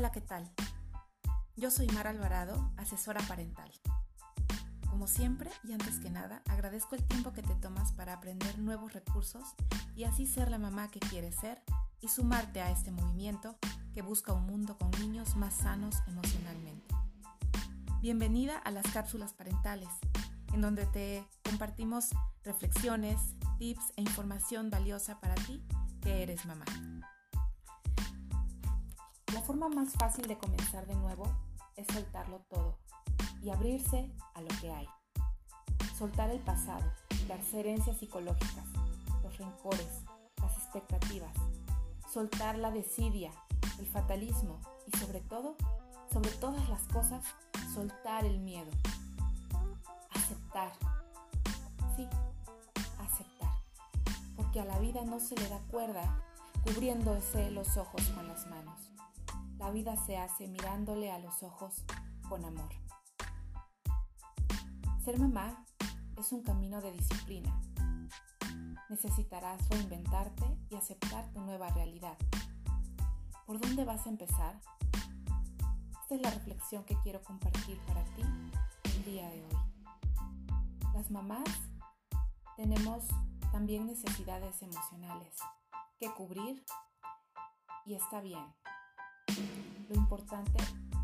Hola, ¿qué tal? Yo soy Mara Alvarado, asesora parental. Como siempre y antes que nada, agradezco el tiempo que te tomas para aprender nuevos recursos y así ser la mamá que quieres ser y sumarte a este movimiento que busca un mundo con niños más sanos emocionalmente. Bienvenida a las cápsulas parentales, en donde te compartimos reflexiones, tips e información valiosa para ti que eres mamá. Forma más fácil de comenzar de nuevo es soltarlo todo y abrirse a lo que hay. Soltar el pasado, las herencias psicológicas, los rencores, las expectativas. Soltar la desidia, el fatalismo y sobre todo, sobre todas las cosas, soltar el miedo. Aceptar. Sí, aceptar. Porque a la vida no se le da cuerda cubriéndose los ojos con las manos. Vida se hace mirándole a los ojos con amor. Ser mamá es un camino de disciplina. Necesitarás reinventarte y aceptar tu nueva realidad. ¿Por dónde vas a empezar? Esta es la reflexión que quiero compartir para ti el día de hoy. Las mamás tenemos también necesidades emocionales que cubrir y está bien. Lo importante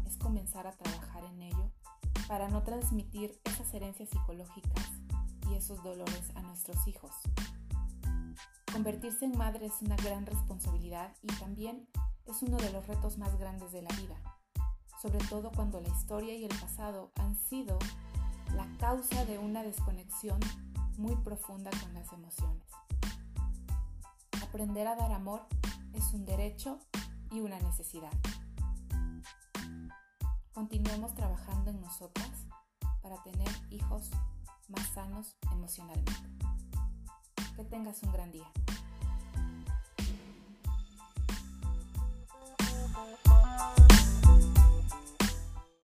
es comenzar a trabajar en ello para no transmitir esas herencias psicológicas y esos dolores a nuestros hijos. Convertirse en madre es una gran responsabilidad y también es uno de los retos más grandes de la vida, sobre todo cuando la historia y el pasado han sido la causa de una desconexión muy profunda con las emociones. Aprender a dar amor es un derecho y una necesidad. Continuemos trabajando en nosotras para tener hijos más sanos emocionalmente. Que tengas un gran día.